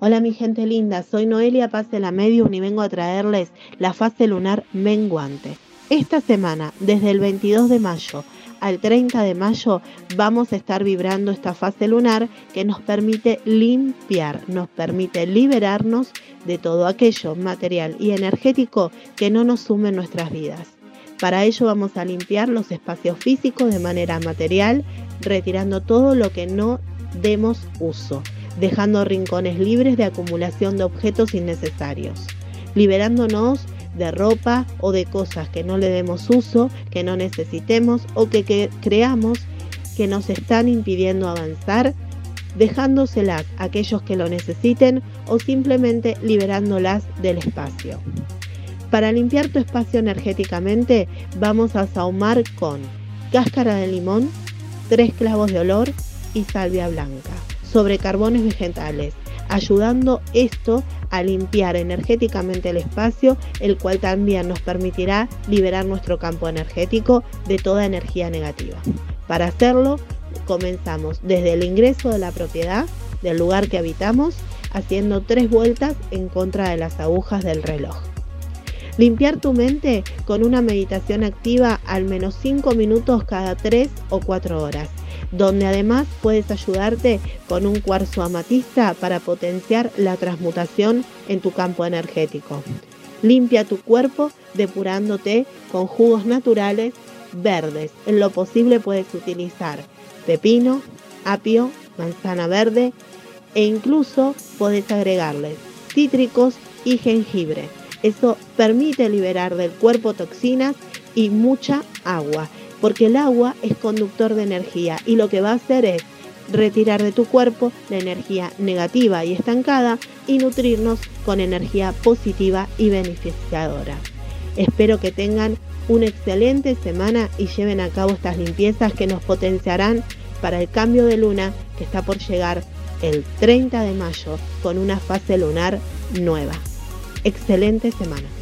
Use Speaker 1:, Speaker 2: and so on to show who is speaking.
Speaker 1: Hola mi gente linda, soy Noelia Paz de la Medium y vengo a traerles la fase lunar menguante. Esta semana, desde el 22 de mayo al 30 de mayo, vamos a estar vibrando esta fase lunar que nos permite limpiar, nos permite liberarnos de todo aquello material y energético que no nos sume en nuestras vidas. Para ello vamos a limpiar los espacios físicos de manera material, retirando todo lo que no demos uso dejando rincones libres de acumulación de objetos innecesarios, liberándonos de ropa o de cosas que no le demos uso, que no necesitemos o que, creamos que nos están impidiendo avanzar, dejándoselas a aquellos que lo necesiten o simplemente liberándolas del espacio. Para limpiar tu espacio energéticamente vamos a sahumar con cáscara de limón, tres clavos de olor y salvia blanca sobre carbones vegetales, ayudando esto a limpiar energéticamente el espacio, el cual también nos permitirá liberar nuestro campo energético de toda energía negativa. Para hacerlo, comenzamos desde el ingreso de la propiedad, del lugar que habitamos, haciendo tres vueltas en contra de las agujas del reloj. Limpiar tu mente con una meditación activa al menos 5 minutos cada 3 o 4 horas donde además puedes ayudarte con un cuarzo amatista para potenciar la transmutación en tu campo energético. Limpia tu cuerpo depurándote con jugos naturales verdes. En lo posible puedes utilizar pepino, apio, manzana verde e incluso puedes agregarles cítricos y jengibre. Eso permite liberar del cuerpo toxinas y mucha agua porque el agua es conductor de energía y lo que va a hacer es retirar de tu cuerpo la energía negativa y estancada y nutrirnos con energía positiva y beneficiadora. Espero que tengan una excelente semana y lleven a cabo estas limpiezas que nos potenciarán para el cambio de luna que está por llegar el 30 de mayo con una fase lunar nueva. Excelente semana.